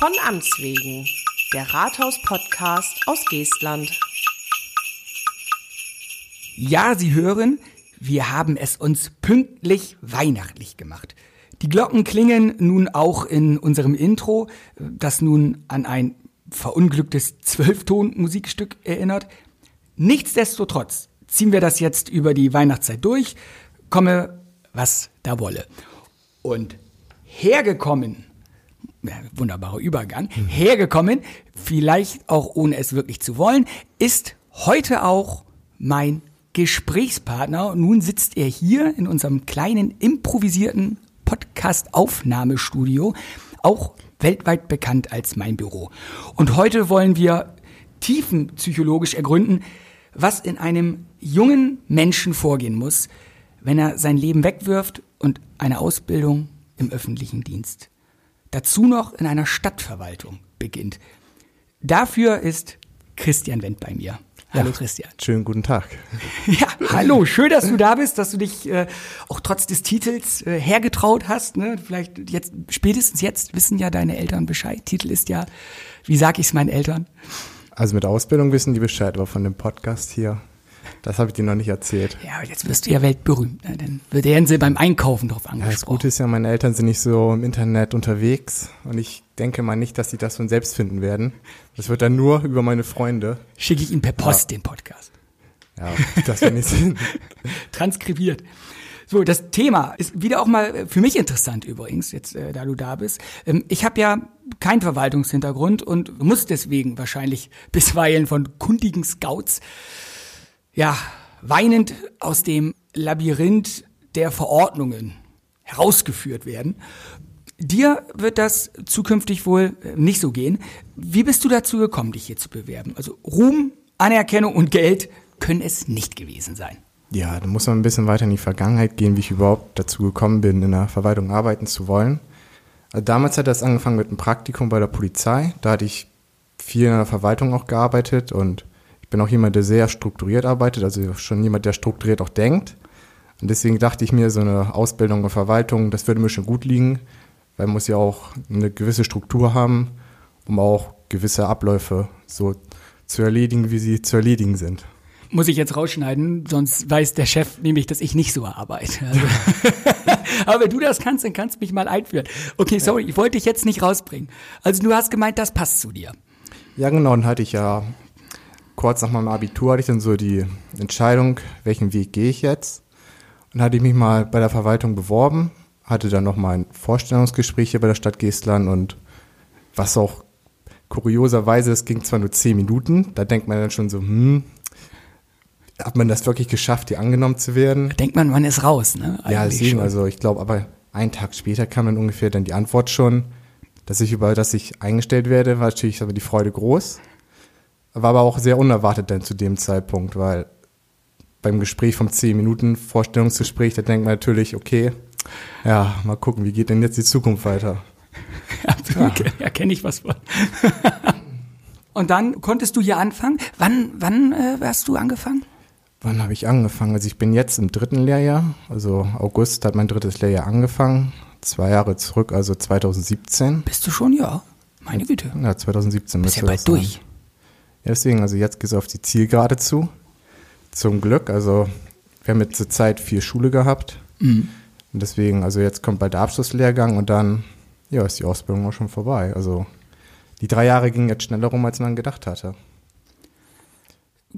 Von Amts wegen, der Rathaus-Podcast aus Geestland. Ja, Sie hören, wir haben es uns pünktlich weihnachtlich gemacht. Die Glocken klingen nun auch in unserem Intro, das nun an ein verunglücktes Zwölfton-Musikstück erinnert. Nichtsdestotrotz ziehen wir das jetzt über die Weihnachtszeit durch, komme was da wolle. Und hergekommen, wunderbarer Übergang, hergekommen, vielleicht auch ohne es wirklich zu wollen, ist heute auch mein Gesprächspartner. Nun sitzt er hier in unserem kleinen improvisierten Podcast-Aufnahmestudio, auch weltweit bekannt als mein Büro. Und heute wollen wir tiefenpsychologisch ergründen, was in einem jungen Menschen vorgehen muss, wenn er sein Leben wegwirft und eine Ausbildung im öffentlichen Dienst. Dazu noch in einer Stadtverwaltung beginnt. Dafür ist Christian Wendt bei mir. Hallo Christian. Schönen guten Tag. Ja, hallo, schön, dass du da bist, dass du dich äh, auch trotz des Titels äh, hergetraut hast. Ne? Vielleicht jetzt, spätestens jetzt wissen ja deine Eltern Bescheid. Titel ist ja, wie sag ich es meinen Eltern? Also mit Ausbildung wissen die Bescheid, aber von dem Podcast hier, das habe ich dir noch nicht erzählt. Ja, aber jetzt wirst du ja weltberühmt. Ne? Dann werden sie beim Einkaufen drauf Ja, angesprochen. das Gute ist ja, meine Eltern sind nicht so im Internet unterwegs und ich denke mal nicht, dass sie das von selbst finden werden. Das wird dann nur über meine Freunde. Schicke ich ihnen per Post den Podcast. Ja, das wäre nicht Sinn. transkribiert. So, das Thema ist wieder auch mal für mich interessant übrigens, jetzt äh, da du da bist. Ähm, ich habe ja keinen Verwaltungshintergrund und muss deswegen wahrscheinlich bisweilen von kundigen Scouts ja weinend aus dem Labyrinth der Verordnungen herausgeführt werden. Dir wird das zukünftig wohl äh, nicht so gehen. Wie bist du dazu gekommen, dich hier zu bewerben? Also Ruhm, Anerkennung und Geld können es nicht gewesen sein. Ja, da muss man ein bisschen weiter in die Vergangenheit gehen, wie ich überhaupt dazu gekommen bin, in der Verwaltung arbeiten zu wollen. Also damals hat das angefangen mit einem Praktikum bei der Polizei. Da hatte ich viel in der Verwaltung auch gearbeitet und bin auch jemand, der sehr strukturiert arbeitet, also schon jemand, der strukturiert auch denkt. Und deswegen dachte ich mir, so eine Ausbildung in Verwaltung, das würde mir schon gut liegen, weil man muss ja auch eine gewisse Struktur haben, um auch gewisse Abläufe so zu erledigen, wie sie zu erledigen sind. muss ich jetzt rausschneiden, sonst weiß der Chef nämlich, dass ich nicht so arbeite. Also Aber wenn du das kannst, dann kannst du mich mal einführen. Okay, sorry, ich wollte dich jetzt nicht rausbringen. Also du hast gemeint, das passt zu dir. Ja, genau, dann hatte ich ja kurz nach meinem Abitur hatte ich dann so die Entscheidung, welchen Weg gehe ich jetzt. Und hatte ich mich mal bei der Verwaltung beworben, hatte dann noch mal ein Vorstellungsgespräch hier bei der Stadt Geestland und was auch kurioserweise, es ging zwar nur zehn Minuten, da denkt man dann schon so, hm, hat man das wirklich geschafft, hier angenommen zu werden? Da denkt man, man ist raus, ne? Ja, Eigentlich deswegen, schon. also ich glaube, aber einen Tag später kam dann ungefähr dann die Antwort schon, dass ich über, dass ich eingestellt werde, war natürlich aber die Freude groß. War aber auch sehr unerwartet dann zu dem Zeitpunkt, weil beim Gespräch vom 10 Minuten Vorstellungsgespräch, da denkt man natürlich, okay, ja, mal gucken, wie geht denn jetzt die Zukunft weiter? Ja, ja kenne ich was von. Und dann konntest du hier anfangen. Wann, wann äh, hast du angefangen? Wann habe ich angefangen? Also ich bin jetzt im dritten Lehrjahr, also August hat mein drittes Lehrjahr angefangen, zwei Jahre zurück, also 2017. Bist du schon? Ja. Meine Güte. Ja, 2017 Bist ja bald durch. Ja, deswegen, also jetzt geht es auf die Zielgerade zu. Zum Glück, also wir haben jetzt zur Zeit vier Schule gehabt. Mhm. Und deswegen, also jetzt kommt bald der Abschlusslehrgang und dann, ja, ist die Ausbildung auch schon vorbei. Also die drei Jahre gingen jetzt schneller rum, als man gedacht hatte.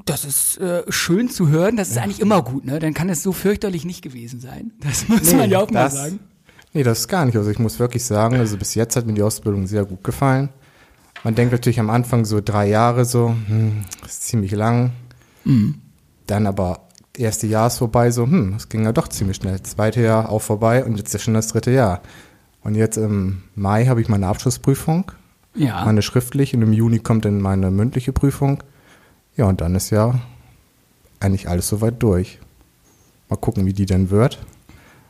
Das ist äh, schön zu hören. Das ist eigentlich immer gut, ne? Dann kann es so fürchterlich nicht gewesen sein. Das muss man ja auch mal das, sagen. Nee, das ist gar nicht. Also ich muss wirklich sagen, also bis jetzt hat mir die Ausbildung sehr gut gefallen. Man denkt natürlich am Anfang so drei Jahre so, hm, ist ziemlich lang. Mhm. Dann aber erste Jahr ist vorbei, so, hm, das ging ja doch ziemlich schnell. Zweite Jahr auch vorbei und jetzt ist schon das dritte Jahr. Und jetzt im Mai habe ich meine Abschlussprüfung, Ja. meine schriftliche, und im Juni kommt dann meine mündliche Prüfung. Ja, und dann ist ja eigentlich alles soweit durch. Mal gucken, wie die denn wird.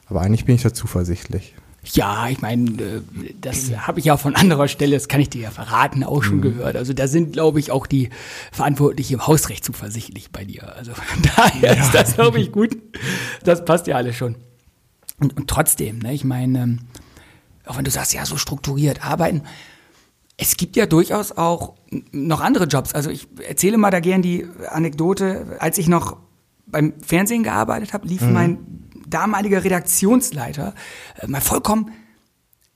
Aber eigentlich bin ich da zuversichtlich. Ja, ich meine, äh, das habe ich ja von anderer Stelle, das kann ich dir ja verraten, auch schon gehört. Also da sind, glaube ich, auch die Verantwortlichen im Hausrecht zuversichtlich bei dir. Also von daher ist das, glaube ich, gut. Das passt ja alles schon. Und, und trotzdem, ne, ich meine, ähm, auch wenn du sagst, ja, so strukturiert arbeiten, Es gibt ja durchaus auch noch andere Jobs. Also ich erzähle mal da gern die Anekdote. Als ich noch beim Fernsehen gearbeitet habe, lief mein damaliger Redaktionsleiter äh, mal vollkommen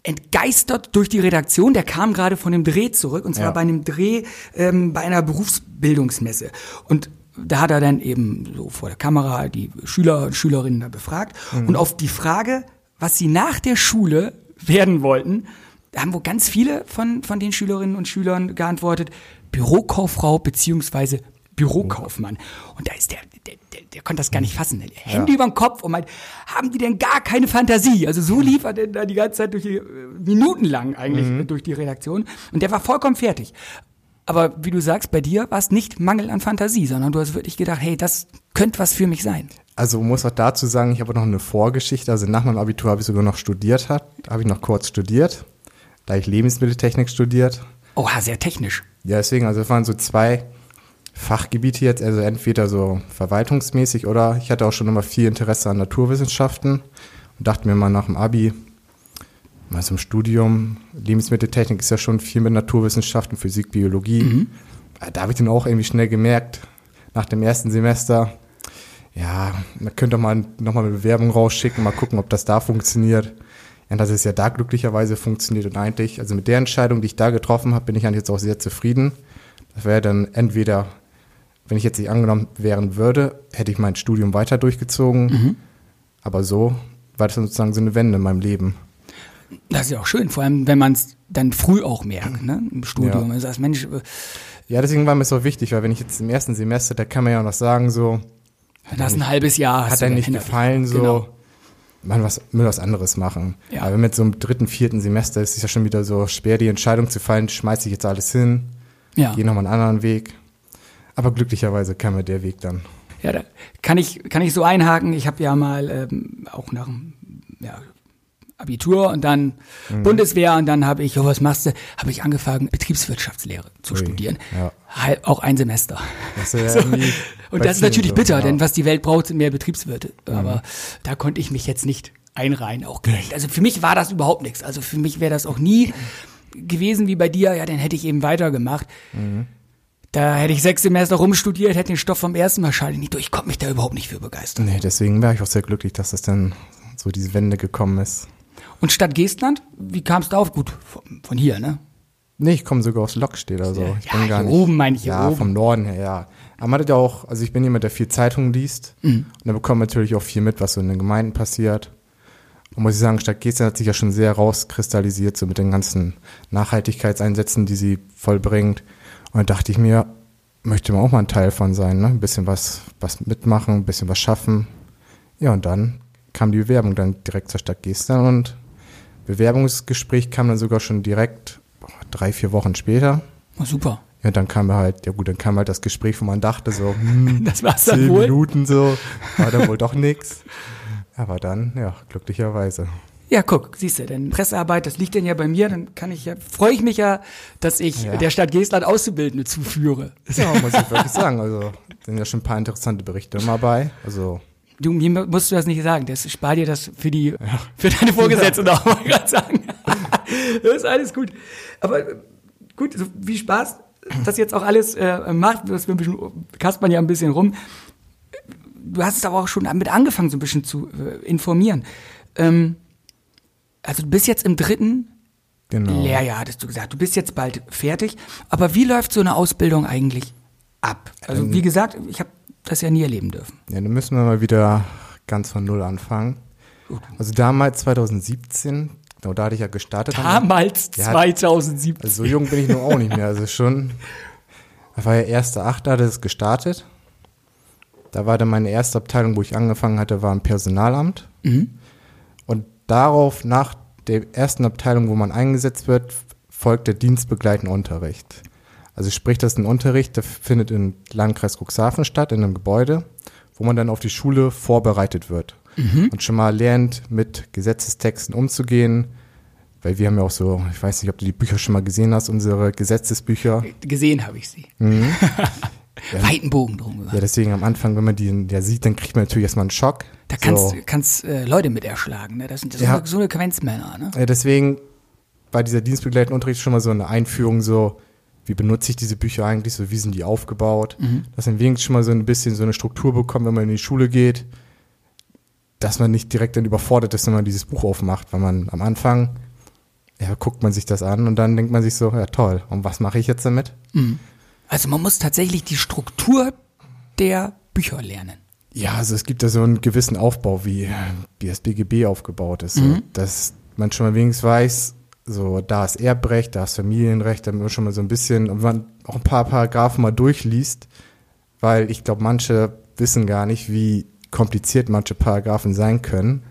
entgeistert durch die Redaktion. Der kam gerade von dem Dreh zurück und zwar Ja. bei einem Dreh ähm, bei einer Berufsbildungsmesse. Und da hat er dann eben so vor der Kamera die Schüler und Schülerinnen da befragt. Und auf die Frage, was sie nach der Schule werden wollten, da haben wohl ganz viele von, von den Schülerinnen und Schülern geantwortet, Bürokauffrau beziehungsweise Bürokaufmann. Und da ist der, der, der, konnte das gar nicht fassen. Der Hände über den Kopf und meint, haben die denn gar keine Fantasie? Also so lief er denn da die ganze Zeit durch die, äh, minutenlang eigentlich äh, durch die Redaktion. Und der war vollkommen fertig. Aber wie du sagst, bei dir war es nicht Mangel an Fantasie, sondern du hast wirklich gedacht, hey, das könnte was für mich sein. Also muss auch dazu sagen, ich habe noch eine Vorgeschichte. Also nach meinem Abitur habe ich sogar noch studiert, hat, habe ich noch kurz studiert. Da habe ich Lebensmitteltechnik studiert. Oha, sehr technisch. Ja, deswegen, also es waren so zwei Fachgebiete jetzt, also entweder so verwaltungsmäßig oder ich hatte auch schon immer viel Interesse an Naturwissenschaften und dachte mir mal nach dem Abi, mal zum Studium, Lebensmitteltechnik ist ja schon viel mit Naturwissenschaften, Physik, Biologie. Da habe ich dann auch irgendwie schnell gemerkt, nach dem ersten Semester, ja, man könnte mal nochmal eine Bewerbung rausschicken, mal gucken, ob das da funktioniert. Ja, dass es ja da glücklicherweise funktioniert und eigentlich, also mit der Entscheidung, die ich da getroffen habe, bin ich eigentlich jetzt auch sehr zufrieden. Das wäre dann entweder, wenn ich jetzt nicht angenommen wären würde, hätte ich mein Studium weiter durchgezogen. Aber so war das sozusagen so eine Wende in meinem Leben. Das ist ja auch schön, vor allem wenn man es dann früh auch merkt, ne, im Studium. Ja. Also als Mensch, äh, Ja, deswegen war mir so wichtig, weil wenn ich jetzt im ersten Semester, da kann man ja auch noch sagen, so, das ist ein halbes Jahr. hat einem dann nicht gefallen, so, Genau. man was, will was anderes machen. Ja. Aber wenn mit so einem dritten, vierten Semester ist es ja schon wieder so schwer, die Entscheidung zu fallen, schmeiße ich jetzt alles hin, Ja. gehe nochmal einen anderen Weg. Aber glücklicherweise kam mir der Weg dann. Ja, da kann ich, kann ich so einhaken. Ich habe ja mal ähm, auch nach dem ja, Abitur und dann Mhm. Bundeswehr und dann habe ich, oh, was machst du? Habe ich angefangen, Betriebswirtschaftslehre zu Ui, studieren. ja. Halb, auch ein Semester. Das ja So. Und das ist natürlich bitter. Mhm. denn was die Welt braucht, sind mehr Betriebswirte. Aber da konnte ich mich jetzt nicht einreihen, auch gleich. Also für mich war das überhaupt nichts. Also für mich wäre das auch nie gewesen wie bei dir. Ja, dann hätte ich eben weitergemacht. Mhm. Da hätte ich sechs Semester rumstudiert, hätte den Stoff vom ersten Mal wahrscheinlich nicht durch. Ich konnte mich da überhaupt nicht für begeistern. Nee, deswegen war ich auch sehr glücklich, dass das dann so diese Wende gekommen ist. Und Stadt Geestland, wie kam es da auf? Gut, von, von hier, ne? Nee, ich komme sogar aus Lockstedt, also ich Ja, bin gar hier nicht. oben meine ich, hier ja, oben. vom Norden her, ja. Aber man hat ja auch, also ich bin jemand, der viel Zeitungen liest. Mhm. Und da bekommt man natürlich auch viel mit, was so in den Gemeinden passiert. Und muss ich sagen, Stadt Gestern hat sich ja schon sehr rauskristallisiert, so mit den ganzen Nachhaltigkeitseinsätzen, die sie vollbringt. Und da dachte ich mir, möchte man auch mal ein Teil von sein, ne? Ein bisschen was, was mitmachen, ein bisschen was schaffen. Ja, und dann kam die Bewerbung dann direkt zur Stadt Gestern und Bewerbungsgespräch kam dann sogar schon direkt boah, drei, vier Wochen später. Oh, super. Ja, dann kam halt, ja gut, dann kam halt das Gespräch, wo man dachte so, hm, Das war's dann zehn wohl. Minuten so, war dann wohl doch nix. Aber dann, ja, glücklicherweise. Ja, guck, siehst du, denn Pressearbeit, das liegt denn ja bei mir, dann kann ich ja, freue ich mich ja, dass ich Ja. der Stadt Geestland Auszubildende zuführe. Ja, muss ich wirklich sagen. Also sind ja schon ein paar interessante Berichte immer bei. Also Du, mir musst du das nicht sagen, das spar dir das für die, für deine Vorgesetzten auch, wollte ich gerade sagen. das ist alles gut. Aber gut, so viel Spaß, das jetzt auch alles äh, macht, das wir ein bisschen, kaspern ja ein bisschen rum. Du hast es aber auch schon damit angefangen, so ein bisschen zu äh, informieren. Ähm, also du bist jetzt im dritten genau. Lehrjahr, hattest du gesagt. Du bist jetzt bald fertig. Aber wie läuft so eine Ausbildung eigentlich ab? Also Ähm, wie gesagt, ich habe das ja nie erleben dürfen. Ja, dann müssen wir mal wieder ganz von Null anfangen. Also damals 2017, genau da hatte ich ja gestartet. Damals Ja, 2017. Also so jung bin ich nun auch nicht mehr. Also schon, da war ja erste Achte, hatte es gestartet. Da war dann meine erste Abteilung, wo ich angefangen hatte, war im Personalamt. Und darauf, nach der ersten Abteilung, wo man eingesetzt wird, folgt der dienstbegleitende Unterricht. Also sprich, das ist ein Unterricht, der findet im Landkreis Cuxhaven statt, in einem Gebäude, wo man dann auf die Schule vorbereitet wird. Und schon mal lernt, mit Gesetzestexten umzugehen. Weil wir haben ja auch so, ich weiß nicht, ob du die Bücher schon mal gesehen hast, unsere Gesetzesbücher. Gesehen habe ich sie. Weiten Bogen drum gemacht. Ja, deswegen am Anfang, wenn man die ja sieht, dann kriegt man natürlich erstmal einen Schock. Da kannst so. kannst äh, Leute mit erschlagen. Ne? Das sind so, Ja. eine, so eine Quenzmänner. Ne? Ja, deswegen war dieser dienstbegleitende Unterricht schon mal so eine Einführung, so, wie benutze ich diese Bücher eigentlich, so, wie sind die aufgebaut, dass man wenigstens schon mal so ein bisschen so eine Struktur bekommt, wenn man in die Schule geht, dass man nicht direkt dann überfordert ist, wenn man dieses Buch aufmacht, weil man am Anfang, ja, guckt man sich das an und dann denkt man sich so, ja toll, und was mache ich jetzt damit? Also man muss tatsächlich die Struktur der Bücher lernen. Ja, also es gibt da so einen gewissen Aufbau, wie, das BGB aufgebaut ist. So, dass man schon mal wenigstens weiß, so da ist Erbrecht, da ist Familienrecht, damit man schon mal so ein bisschen, und man auch ein paar Paragraphen mal durchliest, weil ich glaube, manche wissen gar nicht, wie kompliziert manche Paragraphen sein können.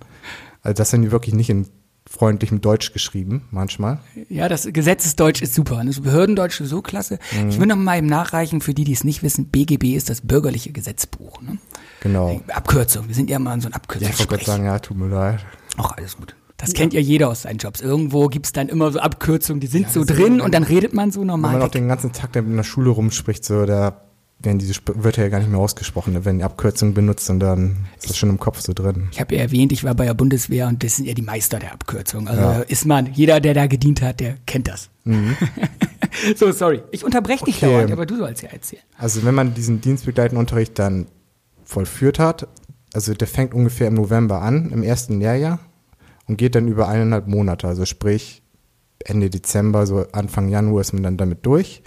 Also das sind die wirklich nicht in freundlichem Deutsch geschrieben, manchmal. Ja, das Gesetzesdeutsch ist super. Das Behördendeutsch ist so klasse. Ich will noch mal eben nachreichen, für die, die es nicht wissen, BGB ist das bürgerliche Gesetzbuch. Ne? Genau. Abkürzung. Wir sind ja mal in so ein Ja, ich wollte gerade sagen, ja, tut mir leid. Ach, alles gut. Das kennt ja jeder aus seinen Jobs. Irgendwo gibt's dann immer so Abkürzungen, die sind so das ist drin und dann redet man so Wenn normal. man auch den ganzen Tag in der Schule rumspricht, so, da werden diese Sp Wörter ja gar nicht mehr ausgesprochen. Da werden die Abkürzungen benutzt und dann ist das schon im Kopf so drin. Ich habe ja erwähnt, ich war bei der Bundeswehr und das sind ja die Meister der Abkürzung. Also Ja. ist man, jeder, der da gedient hat, der kennt das. so, sorry. Ich unterbreche dich Okay. dauernd, aber du sollst ja erzählen. Also wenn man diesen dienstbegleitenden Unterricht dann vollführt hat, also der fängt ungefähr im November an, im ersten Lehrjahr und geht dann über eineinhalb Monate. Also sprich Ende Dezember, so Anfang Januar ist man dann damit durch.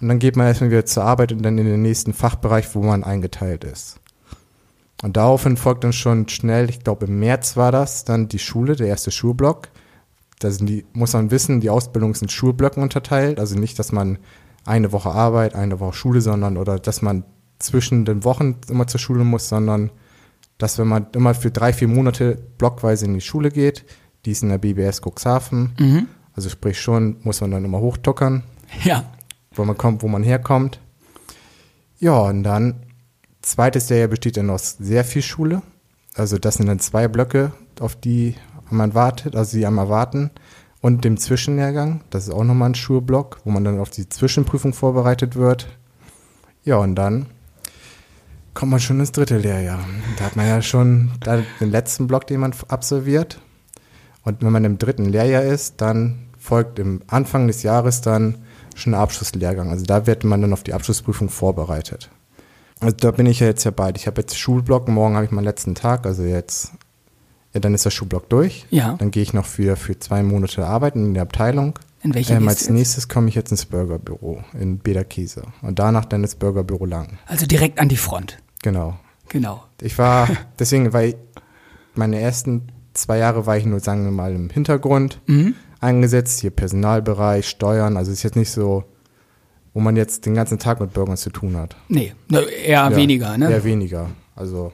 Und dann geht man erstmal wieder zur Arbeit und dann in den nächsten Fachbereich, wo man eingeteilt ist. Und daraufhin folgt dann schon schnell, ich glaube im März war das, dann die Schule, der erste Schulblock. Da sind die, muss man wissen, die Ausbildung ist in Schulblöcken unterteilt. Also nicht, dass man eine Woche Arbeit, eine Woche Schule, sondern oder dass man zwischen den Wochen immer zur Schule muss, sondern dass wenn man immer für drei, vier Monate blockweise in die Schule geht, die ist in der BBS Cuxhaven. Also sprich schon, muss man dann immer hochtuckern, Ja. Wo man kommt, wo man herkommt. Ja, und dann, zweites Jahr besteht dann aus sehr viel Schule. Also das sind dann zwei Blöcke, auf die man wartet, also die am erwarten. Und dem Zwischenlehrgang, das ist auch nochmal ein Schulblock, wo man dann auf die Zwischenprüfung vorbereitet wird. Ja, und dann kommt man schon ins dritte Lehrjahr. Da hat man ja schon den letzten Block, den man absolviert. Und wenn man im dritten Lehrjahr ist, dann folgt im Anfang des Jahres dann schon Abschlusslehrgang. Also da wird man dann auf die Abschlussprüfung vorbereitet. Also da bin ich ja jetzt ja bald. Ich habe jetzt Schulblock, morgen habe ich meinen letzten Tag, also jetzt, ja, dann ist der Schulblock durch. Ja. Dann gehe ich noch für, für zwei Monate arbeiten in der Abteilung. In welcher ähm, Als nächstes komme ich jetzt ins Burgerbüro in Bederkäse. Und danach dann ins Burgerbüro lang. Also direkt an die Front. Genau. Genau. Ich war, deswegen, weil meine ersten zwei Jahre war ich nur, sagen wir mal, im Hintergrund eingesetzt, hier Personalbereich, Steuern, also es ist jetzt nicht so, wo man jetzt den ganzen Tag mit Bürgern zu tun hat. Nee, ne, eher Ja, weniger, ne? Eher weniger. Also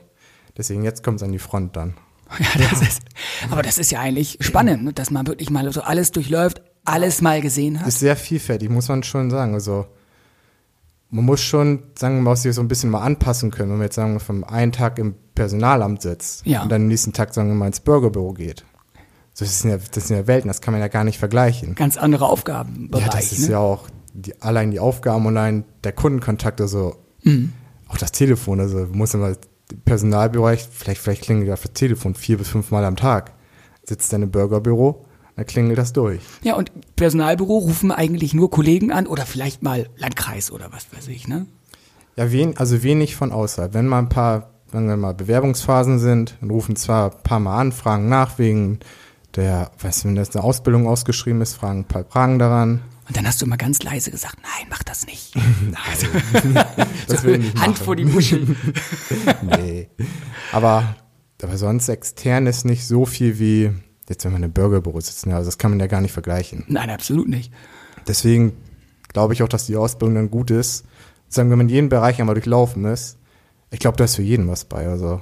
deswegen, jetzt kommt es an die Front dann. Ja, das ist, aber das ist ja eigentlich spannend, ne, dass man wirklich mal so alles durchläuft, alles mal gesehen hat. Ist sehr vielfältig, muss man schon sagen. Also man muss schon, sagen wir mal, sich so ein bisschen mal anpassen können, wenn man jetzt sagen wir vom einen Tag im Personalamt sitzt Ja. und dann am nächsten Tag, sagen wir mal, ins Bürgerbüro geht. So, das sind ja, das sind ja Welten, das kann man ja gar nicht vergleichen. Ganz andere Aufgabenbereich. Ja, das ist ne? ja auch die, allein die Aufgaben, allein der Kundenkontakt, also Mhm. auch das Telefon, also muss immer Personalbereich, vielleicht, vielleicht klingelt das Telefon vier bis fünf Mal am Tag. Sitzt dann im Bürgerbüro, dann klingelt das durch. Ja, und Personalbüro rufen eigentlich nur Kollegen an oder vielleicht mal Landkreis oder was weiß ich, ne? Ja, wen, also wenig von außerhalb. Wenn mal ein paar, sagen wir mal, Bewerbungsphasen sind, dann rufen zwar ein paar Mal an, fragen nach wegen der, weißt du, wenn das eine Ausbildung ausgeschrieben ist, fragen ein paar Fragen daran. Und dann hast du immer ganz leise gesagt, nein, mach das nicht. Das will ich nicht Hand machen. vor die Muschel. nee. Aber, aber sonst extern ist nicht so viel wie, jetzt wenn man im Bürgerbüro sitzt, ne? also das kann man ja gar nicht vergleichen. Nein, absolut nicht. Deswegen glaube ich auch, dass die Ausbildung dann gut ist. Sagen, wenn man jeden Bereich einmal durchlaufen ist, ich glaube, da ist für jeden was bei. Also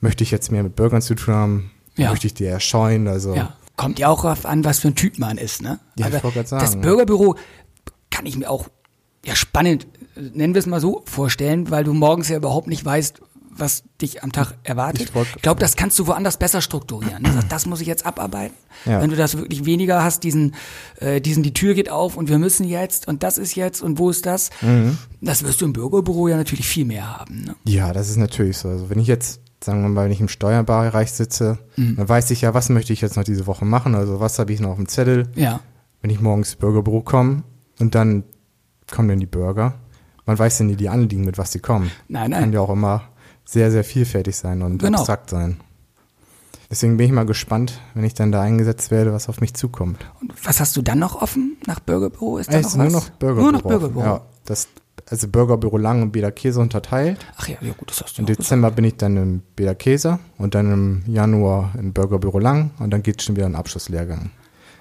möchte ich jetzt mehr mit Bürgern zu tun haben, Ja. möchte ich die eher scheuen, also Ja. Kommt ja auch darauf an, was für ein Typ man ist, ne? Ja, ich wollte grad sagen, das. Bürgerbüro kann ich mir auch ja spannend, nennen wir es mal so, vorstellen, weil du morgens ja überhaupt nicht weißt, was dich am Tag erwartet. Ich Ich glaube, das kannst du woanders besser strukturieren. Das muss ich jetzt abarbeiten. Ja. Wenn du das wirklich weniger hast, diesen, äh, diesen, die Tür geht auf und wir müssen jetzt und das ist jetzt und wo ist das? Mhm. Das wirst du im Bürgerbüro ja natürlich viel mehr haben. Ne? Ja, das ist natürlich so. Also wenn ich jetzt, sagen wir mal, wenn ich im Steuerbereich sitze, dann weiß ich ja, was möchte ich jetzt noch diese Woche machen, also was habe ich noch auf dem Zettel, Ja. wenn ich morgens ins Burgerbüro komme und dann kommen dann die Burger. Man weiß ja nie die Anliegen, mit was sie kommen. Nein, nein. Kann ja auch immer sehr, sehr vielfältig sein und Genau. abstrakt sein. Deswegen bin ich mal gespannt, wenn ich dann da eingesetzt werde, was auf mich zukommt. Und was hast du dann noch offen nach Burgerbüro? Ist da Es ist noch nur was? noch Burgerbüro. Nur noch Burgerbüro. Ja, das, also Burgerbüro Lang und Beda Käse unterteilt. Ach ja, ja gut, das hast du Im noch gesagt. Dezember bin ich dann im Beda Käse und dann im Januar im Burgerbüro Lang und dann geht schon wieder ein Abschlusslehrgang.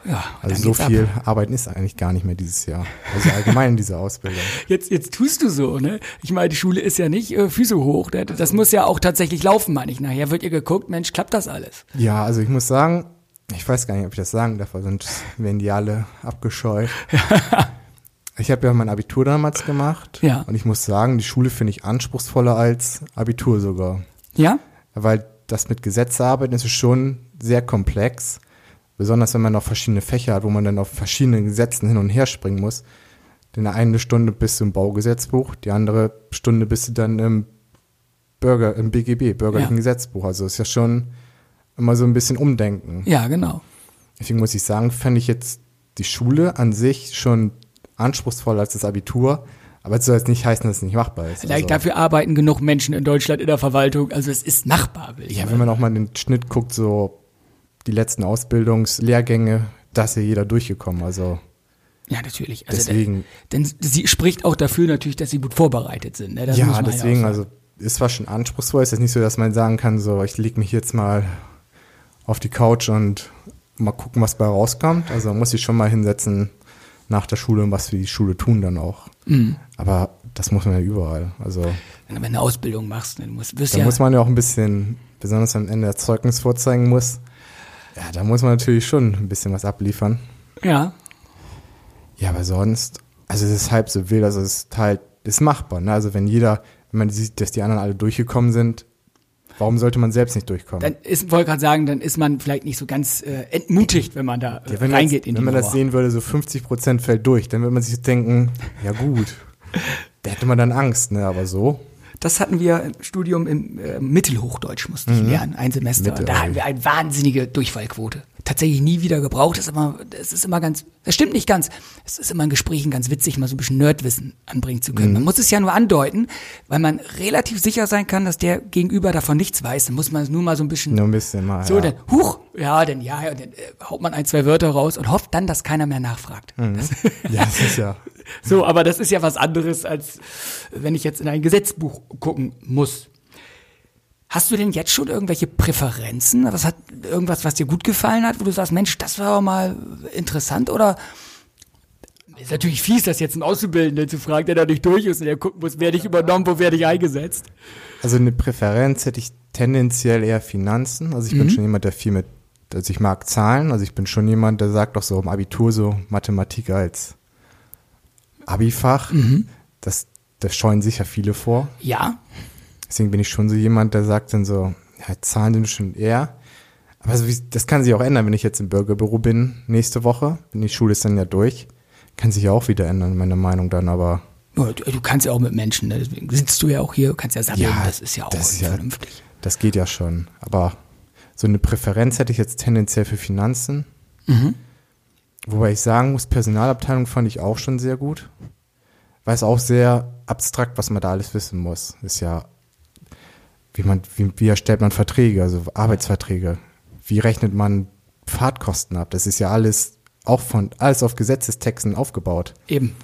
Ja, Also so geht's ab. viel Arbeiten ist eigentlich gar nicht mehr dieses Jahr. Also allgemein in dieser Ausbildung. Jetzt, jetzt tust du so, ne? Ich meine, die Schule ist ja nicht äh, Füße hoch. Ne? Das muss ja auch tatsächlich laufen, meine ich. Nachher wird ihr geguckt, Mensch, klappt das alles? Ja, also ich muss sagen, ich weiß gar nicht, ob ich das sagen darf, sonst werden die alle abgescheut. Ich habe ja mein Abitur damals gemacht Ja. und ich muss sagen, die Schule finde ich anspruchsvoller als Abitur sogar. Ja? Weil das mit Gesetze arbeiten ist schon sehr komplex. Besonders wenn man noch verschiedene Fächer hat, wo man dann auf verschiedenen Gesetzen hin und her springen muss. Denn eine Stunde bist du im Baugesetzbuch, die andere Stunde bist du dann im Bürger, im BGB, Bürgerlichen Ja. Gesetzbuch. Also ist ja schon immer so ein bisschen Umdenken. Ja, genau. Deswegen muss ich sagen, fände ich jetzt die Schule an sich schon anspruchsvoller als das Abitur. Aber es soll jetzt nicht heißen, dass es nicht machbar ist. Vielleicht dafür arbeiten genug Menschen in Deutschland in der Verwaltung. Also es ist machbar, will ich Ja, mal wenn man auch mal den Schnitt guckt, so die letzten Ausbildungslehrgänge, da ist ja jeder durchgekommen. Also Ja, natürlich. Also Deswegen- Denn, denn sie spricht auch dafür natürlich, dass sie gut vorbereitet sind. Ne? Ja, deswegen, ja sagen. also ist zwar schon anspruchsvoll, ist jetzt nicht so, dass man sagen kann, so ich lege mich jetzt mal auf die Couch und mal gucken, was bei rauskommt. Also man muss sich schon mal hinsetzen nach der Schule und was für die Schule tun dann auch. Mhm. Aber das muss man ja überall. Also Wenn du eine Ausbildung machst, ne, du musst, wirst da ja, muss man ja auch ein bisschen, besonders am Ende der Zeugnis vorzeigen muss. Ja, da muss man natürlich schon ein bisschen was abliefern. ja, Ja, aber sonst, also es ist halb so wild, also es ist halt, ist machbar, ne? Also wenn jeder, wenn man sieht, dass die anderen alle durchgekommen sind, warum sollte man selbst nicht durchkommen? dann ist, wollte gerade sagen, dann ist man vielleicht nicht so ganz äh, entmutigt, wenn man da äh, ja, wenn reingeht das, in die wenn man das Mauer. sehen würde, so 50 Prozent fällt durch, dann würde man sich denken, ja gut, da hätte man dann Angst, ne? Aber so, Das hatten wir im Studium im äh, Mittelhochdeutsch musste ich lernen, ein Semester. Und da hatten wir eine wahnsinnige Durchfallquote. Tatsächlich nie wieder gebraucht. Das ist immer, das ist immer ganz, das stimmt nicht ganz. Es ist immer in Gesprächen ganz witzig, mal so ein bisschen Nerdwissen anbringen zu können. Man muss es ja nur andeuten, weil man relativ sicher sein kann, dass der Gegenüber davon nichts weiß. Dann muss man es nur mal so ein bisschen nur ein bisschen mal. so, ja. dann, huch, ja, dann ja, ja, dann äh, haut man ein, zwei Wörter raus und hofft dann, dass keiner mehr nachfragt. Das, ja, das ist ja, so, aber das ist ja was anderes, als wenn ich jetzt in ein Gesetzbuch gucken muss. Hast du denn jetzt schon irgendwelche Präferenzen? Was hat irgendwas, was dir gut gefallen hat, wo du sagst, Mensch, das war mal interessant oder ist natürlich fies, das jetzt einen Auszubildenden zu fragen, der da nicht durch ist und der gucken muss, werde ich übernommen, wo werde ich eingesetzt? also eine Präferenz hätte ich tendenziell eher Finanzen. Also ich bin schon jemand, der viel mit, also ich mag Zahlen. Also ich bin schon jemand, der sagt doch so im Abitur so Mathematik als Abifach. Das, das scheuen sicher viele vor. Ja, Deswegen bin ich schon so jemand, der sagt dann so, ja, Zahlen sind schon eher. Aber so wie, das kann sich auch ändern, wenn ich jetzt im Bürgerbüro bin nächste Woche. Die Schule ist dann ja durch. Kann sich ja auch wieder ändern, meine Meinung dann, aber du, du kannst ja auch mit Menschen, ne? deswegen sitzt du ja auch hier, du kannst ja sammeln, Ja, das ist ja auch das ist ja- vernünftig. das geht ja schon. Aber so eine Präferenz hätte ich jetzt tendenziell für Finanzen. Wobei ich sagen muss, Personalabteilung fand ich auch schon sehr gut. Weil es auch sehr abstrakt, was man da alles wissen muss. Ist ja, wie man, wie, wie erstellt man Verträge, also Arbeitsverträge? Wie rechnet man Fahrtkosten ab? Das ist ja alles auch von, alles auf Gesetzestexten aufgebaut. Eben,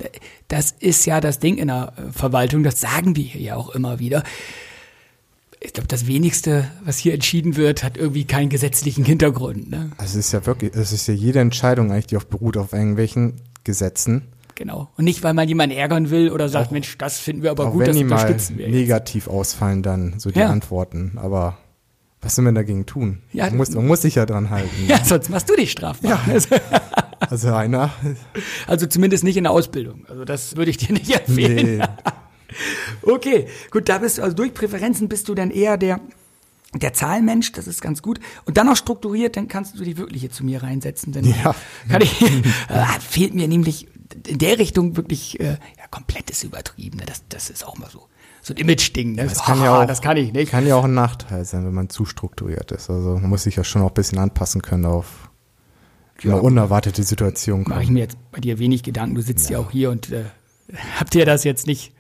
das ist ja das Ding in der Verwaltung, das sagen wir ja auch immer wieder. Ich glaube, das wenigste, was hier entschieden wird, hat irgendwie keinen gesetzlichen Hintergrund. Ne? Also es ist ja wirklich, es ist ja jede Entscheidung eigentlich, die auf beruht auf irgendwelchen Gesetzen. Genau. Und nicht, weil man jemanden ärgern will oder sagt, Mensch, das finden wir aber auch gut, wenn das unterstützen wir. Jetzt. negativ ausfallen, dann so die Ja. Antworten. Aber was soll man dagegen tun? Ja, man, muss, man muss sich ja dran halten. Ja, sonst machst du dich strafbar. Also einer, Also zumindest nicht in der Ausbildung. Also das würde ich dir nicht empfehlen. nee, Okay, gut, da bist du, also durch Präferenzen bist du dann eher der, der Zahlenmensch, das ist ganz gut. Und dann noch strukturiert, dann kannst du die wirklich hier zu mir reinsetzen. Denn Ja. kann ich, äh, fehlt mir nämlich in der Richtung wirklich, äh, ja, komplett ist übertrieben. Ne? Das, das ist auch mal so, so ein Image-Ding. Ne? das So, kann ja auch, das kann ich nicht. Kann ja auch ein Nachteil sein, wenn man zu strukturiert ist. Also man muss sich ja schon auch ein bisschen anpassen können auf eine unerwartete Situation Mache ich mir jetzt bei dir wenig Gedanken. Du sitzt ja, auch hier und äh, habt ihr das jetzt nicht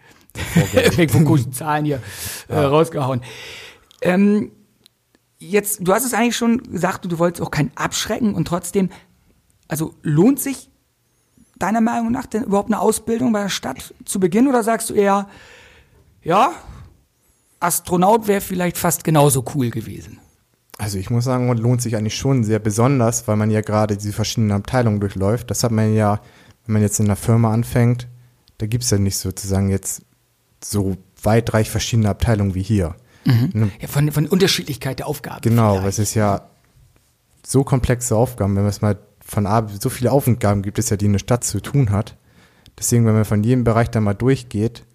irgendwelche komischen Zahlen hier äh, rausgehauen. Ähm, jetzt, du hast es eigentlich schon gesagt, du wolltest auch keinen abschrecken und trotzdem, also lohnt sich deiner Meinung nach denn überhaupt eine Ausbildung bei der Stadt zu Beginn oder sagst du eher, ja, Astronaut wäre vielleicht fast genauso cool gewesen? Also ich muss sagen, lohnt sich eigentlich schon sehr besonders, weil man ja gerade diese verschiedenen Abteilungen durchläuft. Das hat man ja, wenn man jetzt in einer Firma anfängt, da gibt's ja nicht sozusagen jetzt so weitreich verschiedene Abteilungen wie hier. Ne? Ja, von, von Unterschiedlichkeit der Aufgaben. Genau, vielleicht. es ist ja so komplexe Aufgaben, wenn man es mal von A, so viele Aufgaben gibt es ja, die eine Stadt zu tun hat. Deswegen, wenn man von jedem Bereich da mal durchgeht,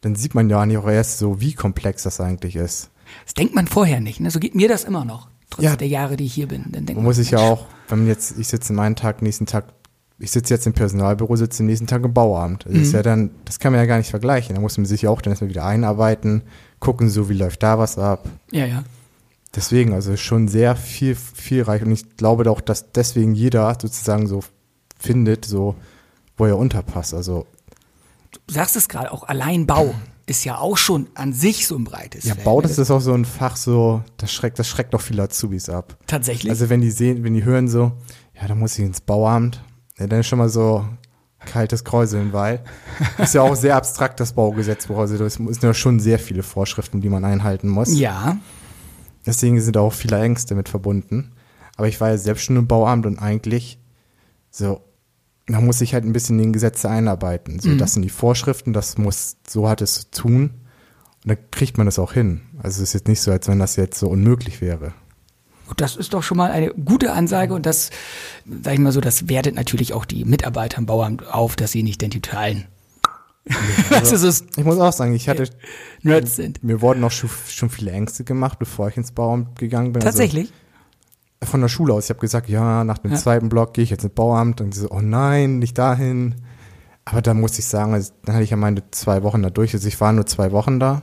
dann sieht man ja eigentlich auch erst so, wie komplex das eigentlich ist. Das denkt man vorher nicht, ne? So geht mir das immer noch, trotz Ja. der Jahre, die ich hier bin. Dann denkt Man muss sich ja auch, wenn man jetzt, ich sitze einen Tag, nächsten Tag, ich sitze jetzt im Personalbüro, sitze den nächsten Tag im Bauamt. Das ist ja dann, das kann man ja gar nicht vergleichen. Da muss man sich ja auch dann erstmal wieder einarbeiten, gucken, so wie läuft da was ab. Ja, ja. Deswegen, also schon sehr viel, vielreich und ich glaube auch, dass deswegen jeder sozusagen so findet, so, wo er unterpasst. Also, Du sagst es gerade, auch allein Bau ist ja auch schon an sich so ein breites ja, Feld, Bau, ne? das ist auch so ein Fach, so, das schreckt, das schreckt auch viele Azubis ab. Tatsächlich. Also, wenn die sehen, wenn die hören so, ja, da muss ich ins Bauamt, ja, dann ist schon mal so kaltes Kräuseln, weil ist ja auch sehr abstrakt, das Baugesetzbuch. Also, es sind ja schon sehr viele Vorschriften, die man einhalten muss. ja, Deswegen sind da auch viele Ängste mit verbunden. Aber ich war ja selbst schon im Bauamt und eigentlich so, man muss sich halt ein bisschen in den Gesetze einarbeiten. So, das sind die Vorschriften, das muss, so hat es zu tun. Und dann kriegt man das auch hin. Also es ist jetzt nicht so, als wenn das jetzt so unmöglich wäre. Das ist doch schon mal eine gute Ansage und das, sag ich mal so, das wertet natürlich auch die Mitarbeiter im Bauamt auf, dass sie nicht den totalen also, so Ich muss auch sagen, ich hatte, Nerds sind. mir wurden auch schon, viele Ängste gemacht, bevor ich ins Bauamt gegangen bin. Tatsächlich? Also von der Schule aus. Ich habe gesagt, ja, nach dem zweiten Block gehe ich jetzt ins Bauamt. Und die so, oh nein, nicht dahin. Aber da muss ich sagen, also, dann hatte ich ja meine zwei Wochen da durch. Also ich war nur zwei Wochen da.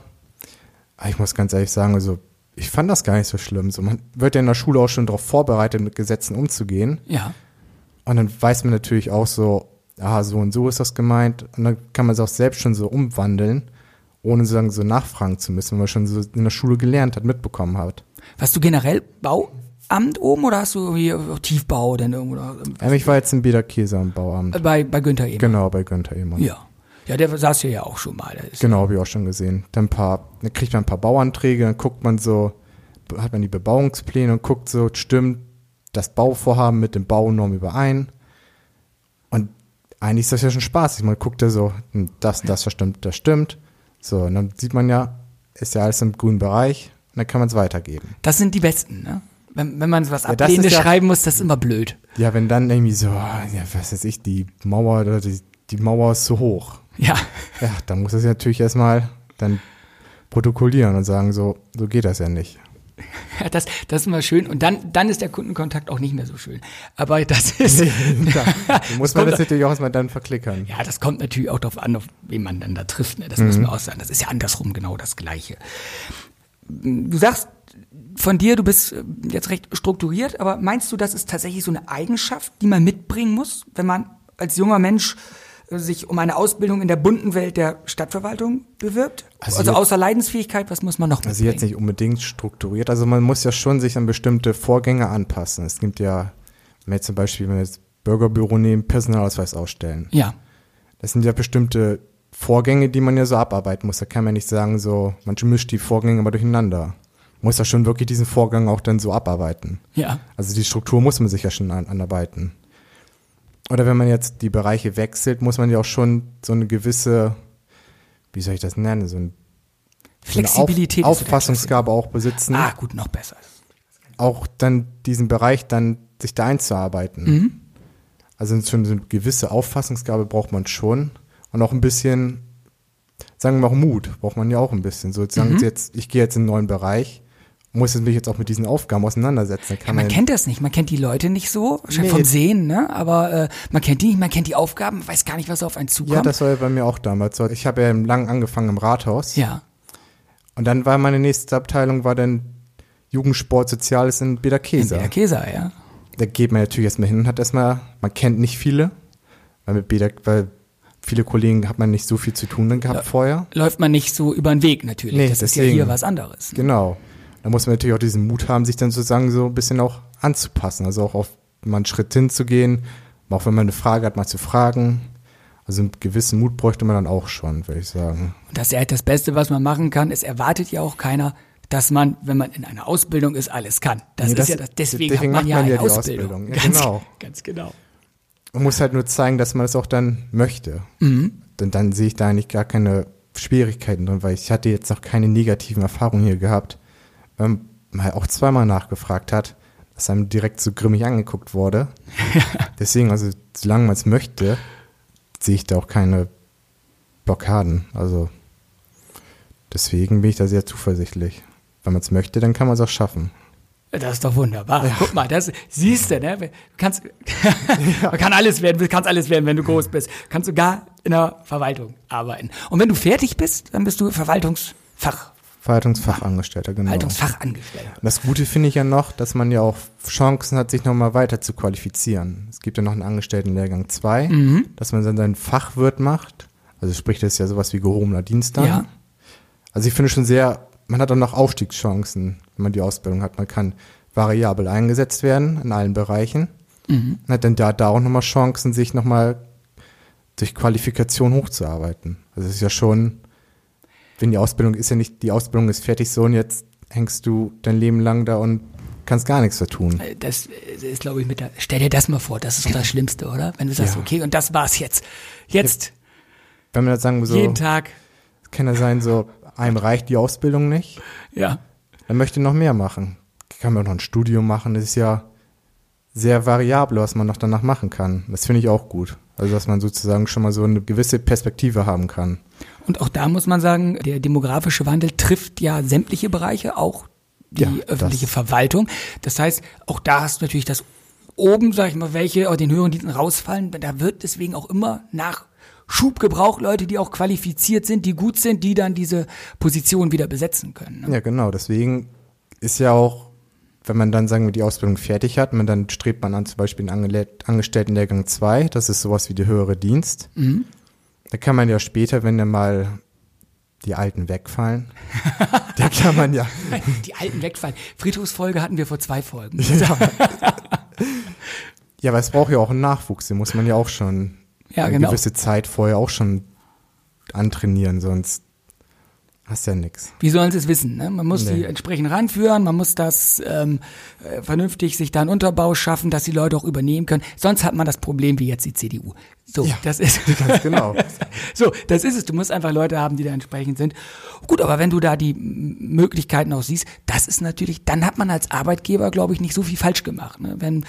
Aber ich muss ganz ehrlich sagen, also ich fand das gar nicht so schlimm. So, man wird ja in der Schule auch schon darauf vorbereitet, mit Gesetzen umzugehen. Ja. Und dann weiß man natürlich auch so, ah, so und so ist das gemeint. Und dann kann man es auch selbst schon so umwandeln, ohne sozusagen so nachfragen zu müssen, wenn man schon so in der Schule gelernt hat, mitbekommen hat. Warst du generell Bauamt oben oder hast du auch Tiefbau denn irgendwo? Ähm, ich war jetzt in Bederkäse am Bauamt. Bei, bei Günther eben. Genau, bei Günther Ehrmann. Ja. Ja, der saß hier ja auch schon mal. Genau, habe ich auch schon gesehen. Dann, paar, dann kriegt man ein paar Bauanträge, dann guckt man so, hat man die Bebauungspläne und guckt so, stimmt das Bauvorhaben mit dem Baunorm überein? Und eigentlich ist das ja schon spaßig. Man guckt da so, hm, das, das, das stimmt, das stimmt. So, und dann sieht man ja, ist ja alles im grünen Bereich und dann kann man es weitergeben. Das sind die Besten, ne? Wenn, wenn man was Ablehnendes ist ja- schreiben muss, das ist immer blöd. Ja, wenn dann irgendwie so, ja, was weiß ich, die Mauer oder die, die Mauer ist zu hoch. Ja. Ja, dann muss es natürlich erstmal dann protokollieren und sagen, so, so geht das ja nicht. Ja, das, das ist immer schön. Und dann, dann ist der Kundenkontakt auch nicht mehr so schön. Aber das ist. Da muss man das natürlich auch erstmal dann verklickern. Ja, das kommt natürlich auch darauf an, auf wen man dann da trifft. Ne? Das muss man auch sagen. Das ist ja andersrum genau das Gleiche. Du sagst von dir, du bist äh, jetzt recht strukturiert, aber meinst du, das ist tatsächlich so eine Eigenschaft, die man mitbringen muss, wenn man als junger Mensch sich um eine Ausbildung in der bunten Welt der Stadtverwaltung bewirbt? Also Also, außer Leidensfähigkeit, was muss man noch Also mitbringen? jetzt nicht unbedingt strukturiert. Also man muss ja schon sich an bestimmte Vorgänge anpassen. Es gibt ja, wenn wir jetzt zum Beispiel, wenn wir jetzt Bürgerbüro nehmen, Personalausweis ausstellen. Ja, Das sind ja bestimmte Vorgänge, die man ja so abarbeiten muss. Da kann man nicht sagen, so, man mischt die Vorgänge mal durcheinander. Man muss ja schon wirklich diesen Vorgang auch dann so abarbeiten. ja. Also die Struktur muss man sich ja schon an, anarbeiten. Oder wenn man jetzt die Bereiche wechselt, muss man ja auch schon so eine gewisse, wie soll ich das nennen, so, ein, so eine Flexibilität. Auf, Auffassungsgabe auch besitzen. Ah, gut, noch besser. auch dann diesen Bereich dann sich da einzuarbeiten. Also schon so eine gewisse Auffassungsgabe braucht man schon und auch ein bisschen, sagen wir mal Mut, braucht man ja auch ein bisschen. So sagen Sie jetzt, ich gehe jetzt in einen neuen Bereich, muss mich jetzt auch mit diesen Aufgaben auseinandersetzen. Kann Man kennt das nicht, man kennt die Leute nicht so, wahrscheinlich Nee. vom Sehen, ne? Aber äh, man kennt die nicht, man kennt die Aufgaben, weiß gar nicht, was auf einen zukommt. Ja, das war ja bei mir auch damals so. Ich habe ja lang angefangen im Rathaus. ja. Und dann war meine nächste Abteilung war dann Jugendsport Soziales in Bederkesa. Der Käser, ja. da geht man natürlich erstmal hin und hat erstmal, man kennt nicht viele, weil mit Beda, weil viele Kollegen hat man nicht so viel zu tun dann gehabt Ja. vorher. Läuft man nicht so über den Weg natürlich. Nee, das ist ja deswegen. hier was anderes. ne? Genau. Da muss man natürlich auch diesen Mut haben, sich dann sozusagen so ein bisschen auch anzupassen. Also auch auf mal einen Schritt hinzugehen, auch wenn man eine Frage hat, mal zu fragen. Also einen gewissen Mut bräuchte man dann auch schon, würde ich sagen. Und das ist ja halt das Beste, was man machen kann. Es erwartet ja auch keiner, dass man, wenn man in einer Ausbildung ist, alles kann. Das Nee, ist das- ja das, deswegen, deswegen hat man macht ja man eine ja die Ausbildung. Ausbildung. Ja, ganz, genau. Ganz genau. Man muss halt nur zeigen, dass man es auch dann möchte. Mhm. Denn dann sehe ich da eigentlich gar keine Schwierigkeiten drin, weil ich hatte jetzt noch keine negativen Erfahrungen hier gehabt. Ähm, mal auch zweimal nachgefragt hat, dass einem direkt so grimmig angeguckt wurde. Deswegen, also solange man es möchte, sehe ich da auch keine Blockaden. Also deswegen bin ich da sehr zuversichtlich. Wenn man es möchte, dann kann man es auch schaffen. Das ist doch wunderbar. Guck mal, das siehst du, ne? Du Kannst, man kann alles werden, du kannst alles werden, wenn du groß bist. Kannst sogar in der Verwaltung arbeiten. Und wenn du fertig bist, dann bist du Verwaltungsfach, Verwaltungsfachangestellter, genau. Verwaltungsfachangestellter. Und das Gute finde ich ja noch, dass man ja auch Chancen hat, sich nochmal weiter zu qualifizieren. Es gibt ja noch einen Angestelltenlehrgang 2, Mhm. dass man dann seinen Fachwirt macht. Also sprich, das ist ja sowas wie gehobener Dienst dann. Ja. Also ich finde schon sehr, man hat auch noch Aufstiegschancen, wenn man die Ausbildung hat. Man kann variabel eingesetzt werden in allen Bereichen. Mhm. Und hat dann da, da auch nochmal Chancen, sich nochmal durch Qualifikation hochzuarbeiten. Also es ist ja schon, wenn die Ausbildung ist ja nicht, die Ausbildung ist fertig so und jetzt hängst du dein Leben lang da und kannst gar nichts tun. Das ist, glaube ich, mit der. Stell dir das mal vor, das ist doch das Schlimmste, oder? Wenn du sagst, Ja. okay, und das war's jetzt. Jetzt, Wenn man jetzt sagen wir so, jeden Tag, kann ja sein, so, einem reicht die Ausbildung nicht, ja. dann möchte noch mehr machen. Kann man noch ein Studium machen, das ist ja sehr variabel, was man noch danach machen kann. Das finde ich auch gut. Also, dass man sozusagen schon mal so eine gewisse Perspektive haben kann. Und auch da muss man sagen, der demografische Wandel trifft ja sämtliche Bereiche, auch die Ja, öffentliche das- Verwaltung. Das heißt, auch da hast du natürlich das oben, sag ich mal, welche aus den höheren Diensten rausfallen. Da wird deswegen auch immer nach Schub gebraucht, Leute, die auch qualifiziert sind, die gut sind, die dann diese Position wieder besetzen können. Ne? Ja, genau. Deswegen ist ja auch, wenn man dann, sagen wir, die Ausbildung fertig hat, man dann strebt man an zum Beispiel den Angele- Angestelltenlehrgang 2, das ist sowas wie der höhere Dienst. Da kann man ja später, wenn dann mal die Alten wegfallen, da kann man ja, Die alten wegfallen. Friedhofsfolge hatten wir vor zwei Folgen. ja, aber es braucht ja auch einen Nachwuchs, den muss man ja auch schon Ja, eine genau. gewisse Zeit vorher auch schon antrainieren, sonst hast ja nix. Wie sollen sie es wissen? Ne? Man muss Nee. die entsprechend ranführen, man muss das ähm, äh, vernünftig sich da einen Unterbau schaffen, dass die Leute auch übernehmen können. Sonst hat man das Problem wie jetzt die CDU. So, Ja. das ist Ganz genau. so, das ist es. Du musst einfach Leute haben, die da entsprechend sind. Gut, aber wenn du da die Möglichkeiten auch siehst, das ist natürlich, dann hat man als Arbeitgeber, glaube ich, nicht so viel falsch gemacht. Ne? Wenn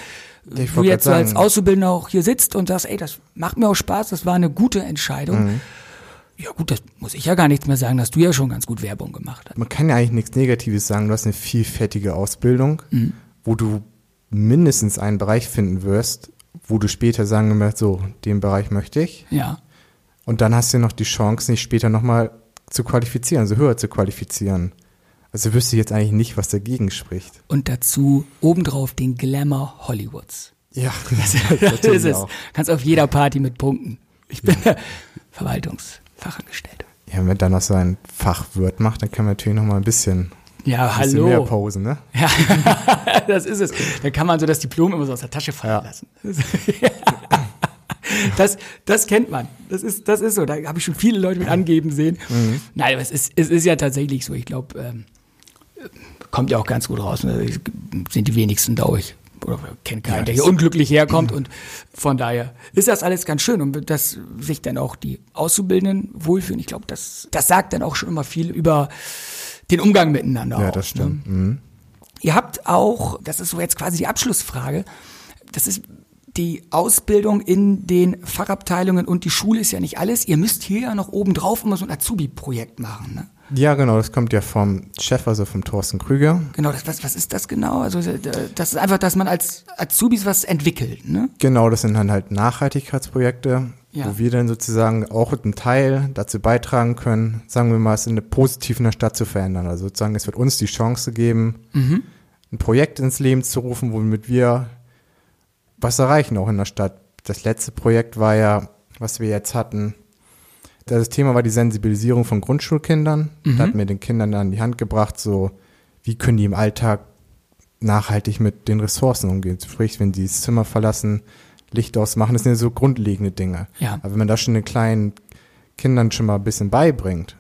ich du jetzt als. Auszubildender auch hier sitzt und sagst, ey, das macht mir auch Spaß, das war eine gute Entscheidung. Mhm. Ja gut, das muss ich ja gar nichts mehr sagen, dass du ja schon ganz gut Werbung gemacht hast. man kann ja eigentlich nichts Negatives sagen. Du hast eine vielfältige Ausbildung, wo du mindestens einen Bereich finden wirst, wo du später sagen wirst, so, den Bereich möchte ich. Ja. Und dann hast du noch die Chance, dich später nochmal zu qualifizieren, also höher zu qualifizieren. Also wüsste ich jetzt eigentlich nicht, was dagegen spricht. Und dazu obendrauf den Glamour Hollywoods. Ja, Das ist es. Kannst auf jeder Party mit punkten. Ich bin der Verwaltungsfachangestellte. Ja, wenn man dann noch so ein Fachwirt macht, dann kann man natürlich nochmal ein bisschen, Ja, ein bisschen mehr hallo. posen, ne? Ja, das ist es. Dann kann man so das Diplom immer so aus der Tasche fallen Ja. lassen. Das, das kennt man. Das ist, das ist so. Da habe ich schon viele Leute mit angeben sehen. Mhm. Nein, aber es ist, es ist ja tatsächlich so. Ich glaube, ähm, kommt ja auch ganz gut raus. Ne? Sind die wenigsten, glaube ich. Oder kennen keinen, Ja, der hier unglücklich herkommt. Und von daher ist das alles ganz schön. Und dass sich dann auch die Auszubildenden wohlfühlen, ich glaube, das, das sagt dann auch schon immer viel über den Umgang miteinander. Ja, aus, das stimmt. Ne? Mhm. Ihr habt auch, das ist so jetzt quasi die Abschlussfrage, das ist die Ausbildung in den Fachabteilungen und die Schule ist ja nicht alles. Ihr müsst hier ja noch obendrauf immer so ein Azubi-Projekt machen. Ne? Ja, genau, das kommt ja vom Chef, also vom Thorsten Krüger. Genau, das, was, was ist das genau? Also äh, das ist einfach, dass man als Azubis was entwickelt. Ne? Genau, das sind dann halt Nachhaltigkeitsprojekte, Ja. wo wir dann sozusagen auch einen Teil dazu beitragen können, sagen wir mal, es in positiv in der Stadt zu verändern. Also sozusagen, es wird uns die Chance geben, Mhm. ein Projekt ins Leben zu rufen, womit wir was erreichen auch in der Stadt. Das letzte Projekt war ja, was wir jetzt hatten, das Thema war die Sensibilisierung von Grundschulkindern. Da hatten wir den Kindern dann die Hand gebracht, so, wie können die im Alltag nachhaltig mit den Ressourcen umgehen. Sprich, wenn sie das Zimmer verlassen, Licht ausmachen, das sind ja so grundlegende Dinge. Ja. Aber wenn man das schon den kleinen Kindern schon mal ein bisschen beibringt,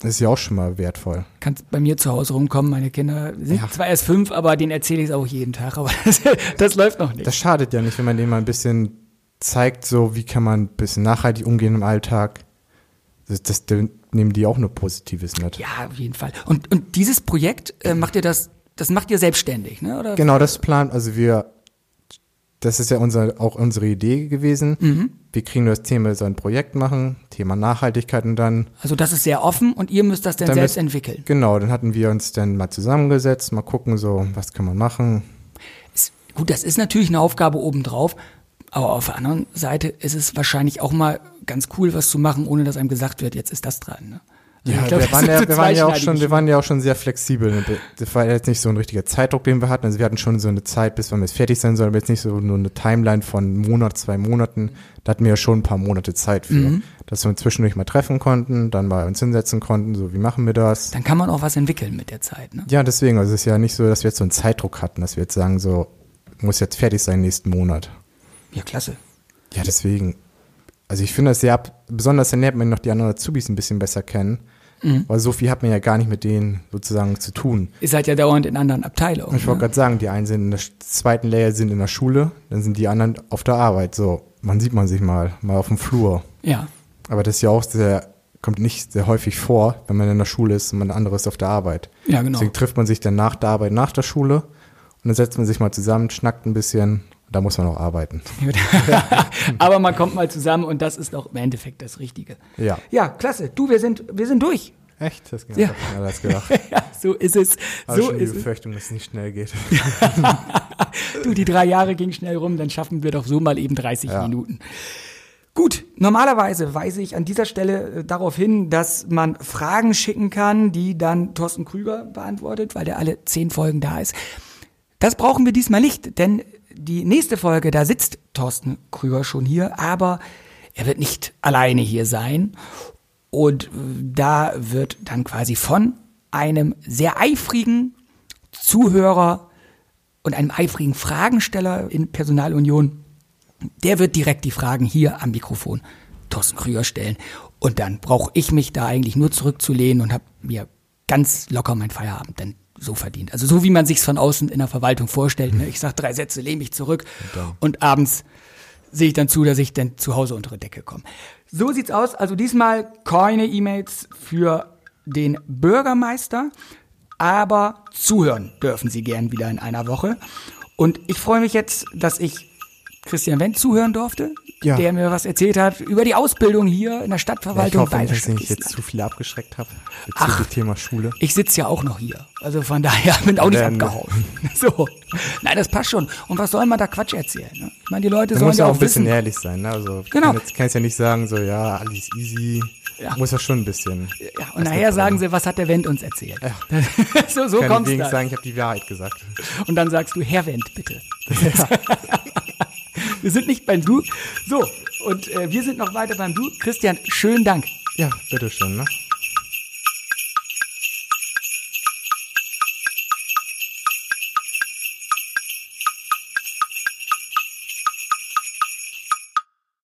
das ist ja auch schon mal wertvoll. Kannst bei mir zu Hause rumkommen, meine Kinder sind Ja. zwar erst fünf, aber denen erzähle ich es auch jeden Tag, aber das, das läuft noch nicht. Das schadet ja nicht, wenn man denen mal ein bisschen zeigt, so wie kann man ein bisschen nachhaltig umgehen im Alltag. Das, das, da nehmen die auch nur Positives mit. ja, auf jeden Fall. Und, und dieses Projekt, äh, macht ihr das, das macht ihr selbstständig, ne? Oder? Genau, das plant, also wir, das ist ja unser, auch unsere Idee gewesen. Mhm. Wir kriegen das Thema, so ein Projekt machen, Thema Nachhaltigkeit und dann, Also das ist sehr offen und ihr müsst das dann Damit- selbst entwickeln. genau, dann hatten wir uns dann mal zusammengesetzt, mal gucken, so, was kann man machen. Ist, gut, das ist natürlich eine Aufgabe obendrauf, aber auf der anderen Seite ist es wahrscheinlich auch mal ganz cool, was zu machen, ohne dass einem gesagt wird, jetzt ist das dran. Ne? Also Ja, glaub, wir, waren ja, so wir, waren ja auch schon, wir waren ja auch schon sehr flexibel. Das war jetzt nicht so ein richtiger Zeitdruck, den wir hatten. Also wir hatten schon so eine Zeit, bis wir jetzt fertig sein sollen, aber jetzt nicht so nur eine Timeline von Monat, zwei Monaten. Da hatten wir ja schon ein paar Monate Zeit für. Mhm. Dass wir uns zwischendurch mal treffen konnten, dann mal uns hinsetzen konnten, so wie machen wir das. Dann kann man auch was entwickeln mit der Zeit. Ne? Ja, deswegen, also es ist ja nicht so, dass wir jetzt so einen Zeitdruck hatten, dass wir jetzt sagen, so, muss jetzt fertig sein nächsten Monat. Ja, klasse. Ja, deswegen. Also ich finde das sehr, besonders dann lernt man noch die anderen Azubis ein bisschen besser kennen. Mhm. Weil so viel hat man ja gar nicht mit denen sozusagen zu tun. Ihr seid ja dauernd in anderen Abteilungen. Ich wollte ne? gerade sagen, die einen sind in der zweiten Layer sind in der Schule, dann sind die anderen auf der Arbeit. So, man sieht man sich mal, mal auf dem Flur. Ja. Aber das ist ja auch sehr, kommt nicht sehr häufig vor, wenn man in der Schule ist und man andere ist auf der Arbeit. Ja, genau. Deswegen trifft man sich dann nach der Arbeit, nach der Schule und dann setzt man sich mal zusammen, schnackt ein bisschen da muss man auch arbeiten. Aber man kommt mal zusammen und das ist auch im Endeffekt das Richtige. Ja. Ja, klasse. Du, wir sind, wir sind durch. Echt? Das ging Ja. schneller als gedacht. ja, so ist es. Aber so schon die ist es. Befürchtung, dass es nicht schnell geht. Du, die drei Jahre gingen schnell rum, dann schaffen wir doch so mal eben 30 Ja. Minuten. Gut, normalerweise weise ich an dieser Stelle äh, darauf hin, dass man Fragen schicken kann, die dann Thorsten Krüger beantwortet, weil der alle zehn Folgen da ist. Das brauchen wir diesmal nicht, denn die nächste Folge, da sitzt Thorsten Krüger schon hier, aber er wird nicht alleine hier sein. Und äh, da wird dann quasi von einem sehr eifrigen Zuhörer und einem eifrigen Fragensteller in Personalunion, der wird direkt die Fragen hier am Mikrofon Thorsten Krüger stellen. Und dann brauche ich mich da eigentlich nur zurückzulehnen und habe mir ganz locker mein Feierabend dann so verdient. Also so wie man sich's von außen in der Verwaltung vorstellt. Ne? Ich sag drei Sätze, lehne mich zurück und abends sehe ich dann zu, dass ich dann zu Hause unter die Decke komme. So sieht's aus. Also diesmal keine E-Mails für den Bürgermeister, aber zuhören dürfen Sie gern wieder in einer Woche. Und ich freue mich jetzt, dass ich Christian Wendt zuhören durfte, Ja. der mir was erzählt hat über die Ausbildung hier in der Ja, ich Stadtverwaltung. hoffe dass ich jetzt zu viel abgeschreckt habe bezüglich Thema Schule. Ich sitze ja auch noch hier. Also von daher bin auch nicht Ja, ne. abgehauen. So. Nein, das passt schon. Und was soll man da Quatsch erzählen? Ne? Ich meine, die Leute Man sollen muss ja ja auch auch ein bisschen wissen. ehrlich sein. Ne? Also, Genau. Kann jetzt, kannst ja nicht sagen, so, ja, alles easy. Ja. Muss ja schon ein bisschen. Ja, und nachher sagen sie, was hat der Wendt uns erzählt? so so kann kommt's ich dann. sagen, ich habe die Wahrheit gesagt. Und dann sagst du, Herr Wendt, bitte. wir sind nicht beim Du. So, und äh, wir sind noch weiter beim Du. Christian, schönen Dank. Ja, bitteschön. Ne?